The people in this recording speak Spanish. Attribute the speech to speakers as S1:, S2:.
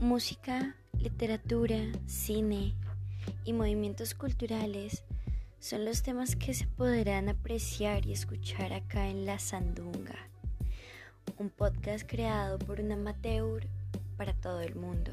S1: Música, literatura, cine y movimientos culturales son los temas que se podrán apreciar y escuchar acá en La Sandunga, un podcast creado por un amateur para todo el mundo.